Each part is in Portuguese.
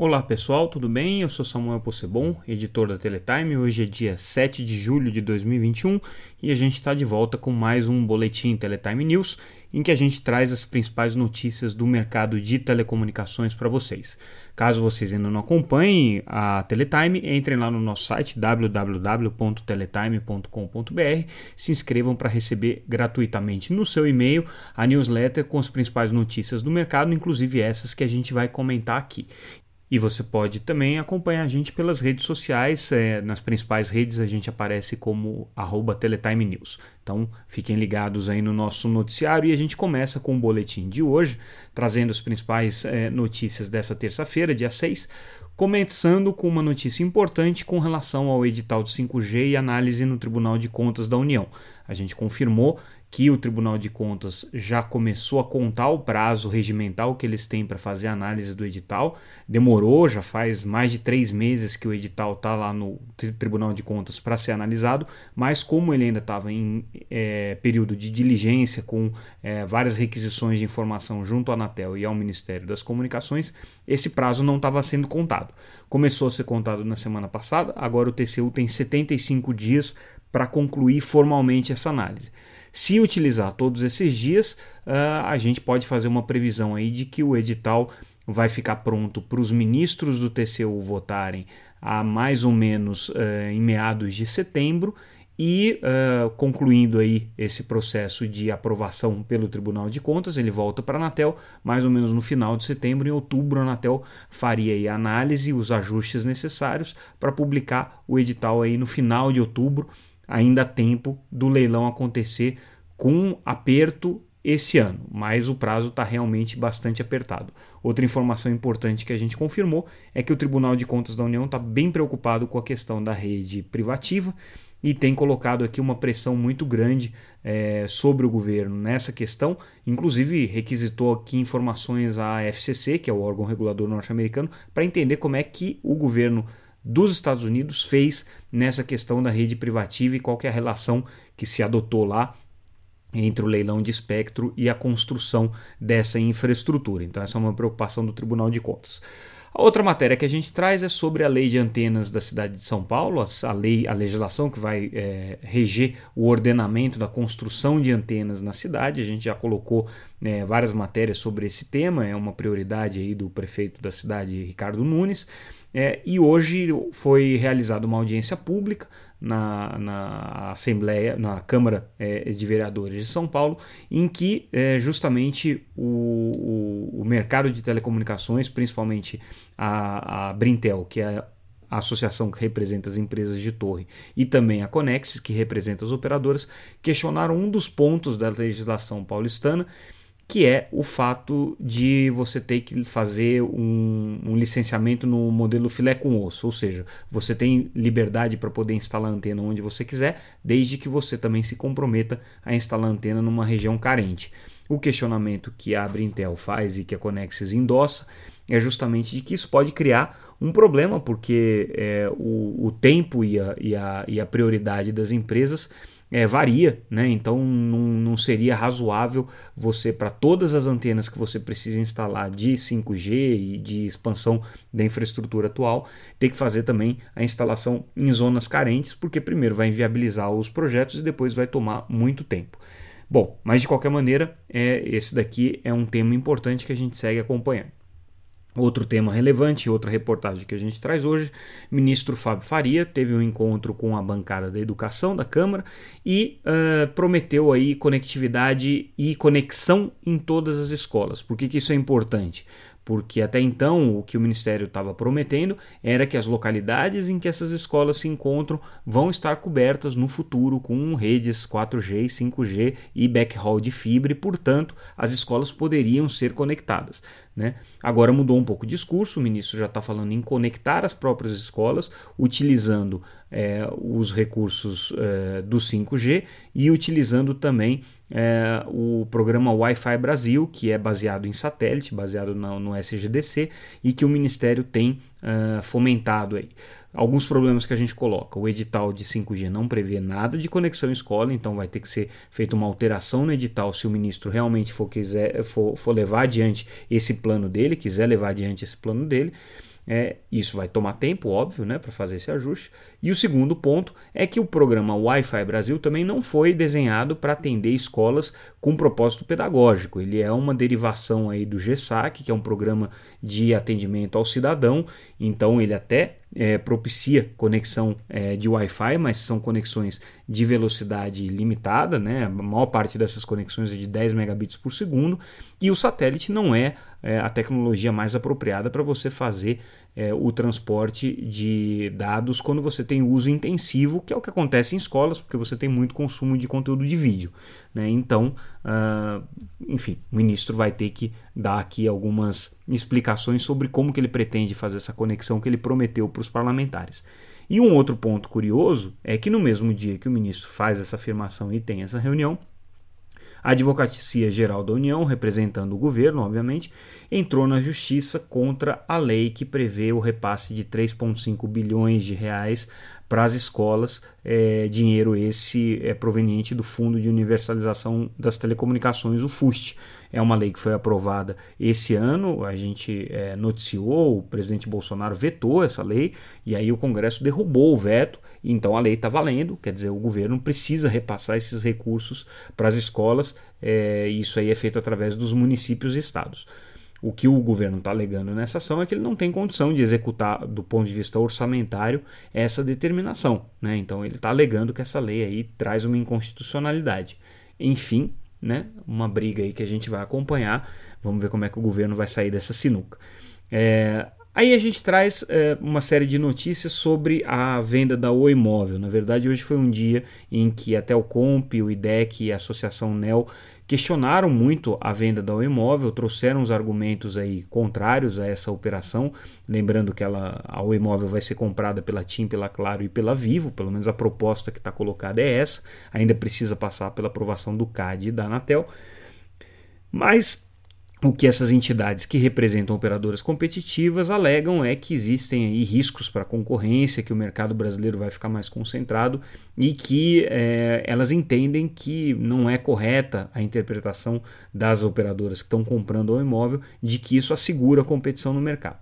Olá pessoal, tudo bem? Eu sou Samuel Possebon, editor da Teletime. Hoje é dia 7 de julho de 2021 e a gente está de volta com mais um boletim Teletime News em que a gente traz as principais notícias do mercado de telecomunicações para vocês. Caso vocês ainda não acompanhem a Teletime, entrem lá no nosso site www.teletime.com.br, se inscrevam para receber gratuitamente no seu e-mail a newsletter com as principais notícias do mercado, inclusive essas que a gente vai comentar aqui. E você pode também acompanhar a gente pelas redes sociais. É, nas principais redes a gente aparece como Teletime News. Então fiquem ligados aí no nosso noticiário e a gente começa com o boletim de hoje, trazendo as principais é, notícias dessa terça-feira, dia 6, começando com uma notícia importante com relação ao edital de 5G e análise no Tribunal de Contas da União. A gente confirmou que o Tribunal de Contas já começou a contar o prazo regimental que eles têm para fazer a análise do edital. Demorou, já faz mais de três meses que o edital está lá no Tribunal de Contas para ser analisado, mas como ele ainda estava em é, período de diligência com é, várias requisições de informação junto à Anatel e ao Ministério das Comunicações, esse prazo não estava sendo contado. Começou a ser contado na semana passada, agora o TCU tem 75 dias para concluir formalmente essa análise. Se utilizar todos esses dias, uh, a gente pode fazer uma previsão aí de que o edital vai ficar pronto para os ministros do TCU votarem a mais ou menos uh, em meados de setembro e uh, concluindo aí esse processo de aprovação pelo Tribunal de Contas, ele volta para a Anatel mais ou menos no final de setembro. Em outubro, a Anatel faria a análise, os ajustes necessários para publicar o edital aí no final de outubro ainda há tempo do leilão acontecer com aperto esse ano, mas o prazo está realmente bastante apertado. Outra informação importante que a gente confirmou é que o Tribunal de Contas da União está bem preocupado com a questão da rede privativa e tem colocado aqui uma pressão muito grande é, sobre o governo nessa questão. Inclusive, requisitou aqui informações à FCC, que é o órgão regulador norte-americano, para entender como é que o governo dos Estados Unidos fez nessa questão da rede privativa e qual é a relação que se adotou lá entre o leilão de espectro e a construção dessa infraestrutura. Então, essa é uma preocupação do Tribunal de Contas. Outra matéria que a gente traz é sobre a lei de antenas da cidade de São Paulo, a lei, a legislação que vai é, reger o ordenamento da construção de antenas na cidade. A gente já colocou é, várias matérias sobre esse tema, é uma prioridade aí do prefeito da cidade, Ricardo Nunes. É, e hoje foi realizada uma audiência pública na, na Assembleia, na Câmara é, de Vereadores de São Paulo, em que é, justamente o, o, o, mercado de telecomunicações, principalmente a, a Brintel, que é a associação que representa as empresas de torre, e também a Conexis, que representa as operadoras, questionaram um dos pontos da legislação paulistana que é o fato de você ter que fazer um, um, licenciamento no modelo filé com osso, ou seja, você tem liberdade para poder instalar a antena onde você quiser, desde que você também se comprometa a instalar a antena numa região carente. O questionamento que a Intel faz e que a Conexis endossa é justamente de que isso pode criar um problema, porque é, o, o tempo e a, e, a, e a prioridade das empresas é, varia, né? então não, não seria razoável você, para todas as antenas que você precisa instalar de 5G e de expansão da infraestrutura atual, ter que fazer também a instalação em zonas carentes, porque primeiro vai inviabilizar os projetos e depois vai tomar muito tempo. Bom, mas de qualquer maneira, é, esse daqui é um tema importante que a gente segue acompanhando. Outro tema relevante, outra reportagem que a gente traz hoje, ministro Fábio Faria teve um encontro com a bancada da educação da Câmara e uh, prometeu aí conectividade e conexão em todas as escolas. Por que, que isso é importante? Porque até então o que o Ministério estava prometendo era que as localidades em que essas escolas se encontram vão estar cobertas no futuro com redes 4G, 5G e backhaul de fibra, e portanto as escolas poderiam ser conectadas. Né? Agora mudou um pouco o discurso, o ministro já está falando em conectar as próprias escolas, utilizando é, os recursos é, do 5G e utilizando também é, o programa Wi-Fi Brasil, que é baseado em satélite, baseado no, no SGDC e que o Ministério tem é, fomentado aí alguns problemas que a gente coloca. O edital de 5G não prevê nada de conexão escola, então vai ter que ser feita uma alteração no edital se o ministro realmente for, quiser, for, for levar adiante esse plano dele, quiser levar adiante esse plano dele. É, isso vai tomar tempo, óbvio, né, para fazer esse ajuste. E o segundo ponto é que o programa Wi-Fi Brasil também não foi desenhado para atender escolas com propósito pedagógico. Ele é uma derivação aí do GESAC, que é um programa de atendimento ao cidadão. Então ele até é, propicia conexão é, de Wi-Fi, mas são conexões de velocidade limitada, né? A maior parte dessas conexões é de 10 megabits por segundo. E o satélite não é, é a tecnologia mais apropriada para você fazer é, o transporte de dados quando você tem uso intensivo, que é o que acontece em escolas, porque você tem muito consumo de conteúdo de vídeo. Né? Então, uh, enfim, o ministro vai ter que dar aqui algumas explicações sobre como que ele pretende fazer essa conexão que ele prometeu para os parlamentares. E um outro ponto curioso é que no mesmo dia que o ministro faz essa afirmação e tem essa reunião, a Advocacia Geral da União, representando o governo, obviamente, entrou na justiça contra a lei que prevê o repasse de 3,5 bilhões de reais para as escolas, é, dinheiro esse é proveniente do Fundo de Universalização das Telecomunicações, o FUST. É uma lei que foi aprovada esse ano, a gente é, noticiou, o presidente Bolsonaro vetou essa lei e aí o Congresso derrubou o veto, então a lei está valendo, quer dizer, o governo precisa repassar esses recursos para as escolas, é, isso aí é feito através dos municípios e estados. O que o governo está alegando nessa ação é que ele não tem condição de executar, do ponto de vista orçamentário, essa determinação. Né? Então ele está alegando que essa lei aí traz uma inconstitucionalidade. Enfim, né? uma briga aí que a gente vai acompanhar. Vamos ver como é que o governo vai sair dessa sinuca. É, Aí a gente traz é, uma série de notícias sobre a venda da Oi Móvel. Na verdade, hoje foi um dia em que até o Comp, o IDEC e a Associação NEL questionaram muito a venda da Oi Móvel, trouxeram os argumentos aí contrários a essa operação, lembrando que ela, a Oi Móvel vai ser comprada pela TIM, pela Claro e pela Vivo, pelo menos a proposta que está colocada é essa, ainda precisa passar pela aprovação do CAD e da Anatel, mas o que essas entidades que representam operadoras competitivas alegam é que existem aí riscos para a concorrência, que o mercado brasileiro vai ficar mais concentrado e que é, elas entendem que não é correta a interpretação das operadoras que estão comprando o imóvel de que isso assegura a competição no mercado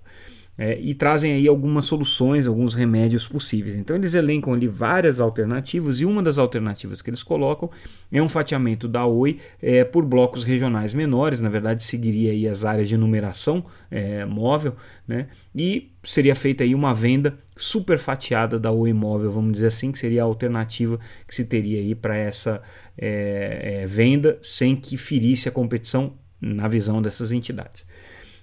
é, e trazem aí algumas soluções, alguns remédios possíveis. Então eles elencam ali várias alternativas e uma das alternativas que eles colocam é um fatiamento da Oi é, por blocos regionais menores, na verdade seguiria aí as áreas de numeração é, móvel, né? E seria feita aí uma venda super fatiada da Oi móvel, vamos dizer assim, que seria a alternativa que se teria aí para essa é, é, venda sem que ferisse a competição na visão dessas entidades.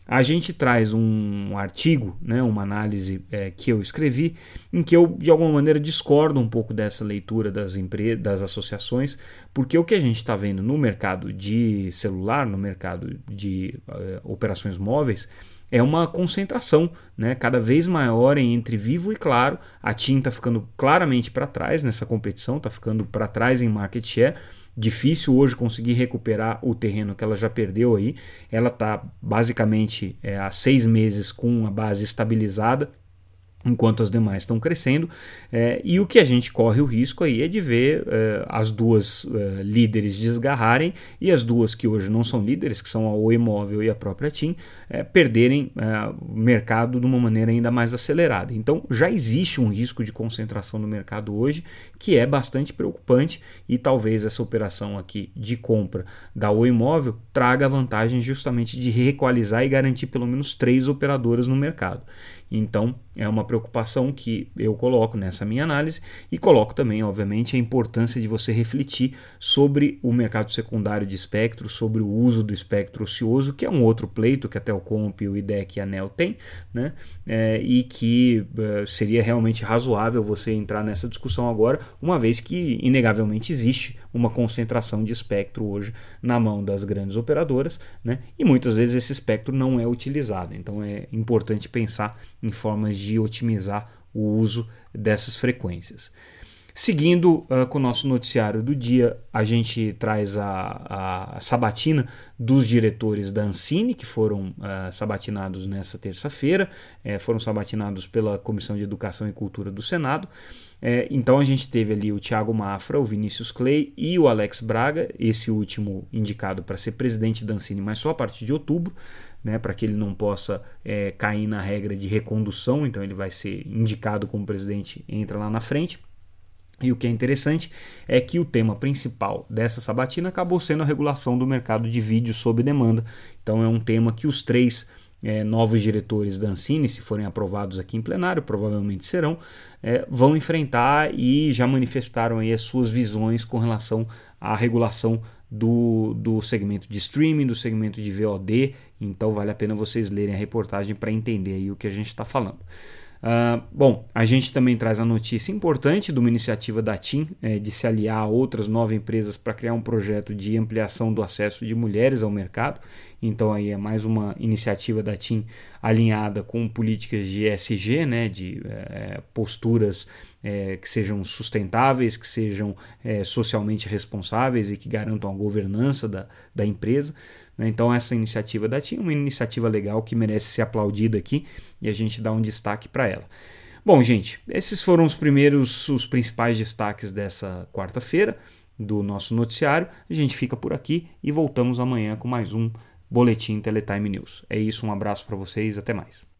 A gente traz um artigo, né, uma análise é, que eu escrevi, em que eu, de alguma maneira, discordo um pouco dessa leitura das empresas, das associações, porque o que a gente está vendo no mercado de celular, no mercado de uh, operações móveis, é uma concentração né, cada vez maior entre Vivo e Claro. A TIM está ficando claramente para trás nessa competição, está ficando para trás em market share difícil hoje conseguir recuperar o terreno que ela já perdeu aí. Ela está basicamente é, há seis meses com a base estabilizada enquanto as demais estão crescendo. É, e o que a gente corre o risco aí é de ver é, as duas é, líderes desgarrarem e as duas que hoje não são líderes, que são a Oi Móvel e a própria TIM, é, perderem é, o mercado de uma maneira ainda mais acelerada. Então já existe um risco de concentração no mercado hoje que é bastante preocupante e talvez essa operação aqui de compra da Oi Móvel traga a vantagem justamente de reequalizar e garantir pelo menos três operadoras no mercado. Então, é uma preocupação que eu coloco nessa minha análise e coloco também, obviamente, a importância de você refletir sobre o mercado secundário de espectro, sobre o uso do espectro ocioso, que é um outro pleito que até o Comp, o IDEC e a ANEL tem, né? É, e que é, seria realmente razoável você entrar nessa discussão agora, uma vez que, inegavelmente, existe uma concentração de espectro hoje na mão das grandes operadoras, né? e muitas vezes esse espectro não é utilizado. Então, é importante pensar em formas de otimizar o uso dessas frequências. Seguindo uh, com o nosso noticiário do dia, a gente traz a, a sabatina dos diretores da Ancine, que foram uh, sabatinados nessa terça-feira, é, foram sabatinados pela Comissão de Educação e Cultura do Senado. É, então a gente teve ali o Thiago Mafra, o Vinícius Clay e o Alex Braga, esse último indicado para ser presidente da Ancine, mas só a partir de outubro. Né, para que ele não possa é, cair na regra de recondução, então ele vai ser indicado como presidente, entra lá na frente. E o que é interessante é que o tema principal dessa sabatina acabou sendo a regulação do mercado de vídeo sob demanda. Então é um tema que os três é, novos diretores da Ancine, se forem aprovados aqui em plenário, provavelmente serão, é, vão enfrentar e já manifestaram aí as suas visões com relação à regulação do, do segmento de streaming, do segmento de VOD. Então vale a pena vocês lerem a reportagem para entender aí o que a gente está falando. Uh, bom, a gente também traz a notícia importante de uma iniciativa da TIM é, de se aliar a outras nove empresas para criar um projeto de ampliação do acesso de mulheres ao mercado. Então aí é mais uma iniciativa da TIM alinhada com políticas de ESG, né, de é, posturas é, que sejam sustentáveis, que sejam é, socialmente responsáveis e que garantam a governança da, da empresa. Né? Então essa iniciativa da TIM é uma iniciativa legal que merece ser aplaudida aqui e a gente dá um destaque para ela. Bom, gente, esses foram os primeiros, os principais destaques dessa quarta-feira do nosso noticiário. A gente fica por aqui e voltamos amanhã com mais um Boletim Teletime News. É isso, um abraço para vocês, até mais.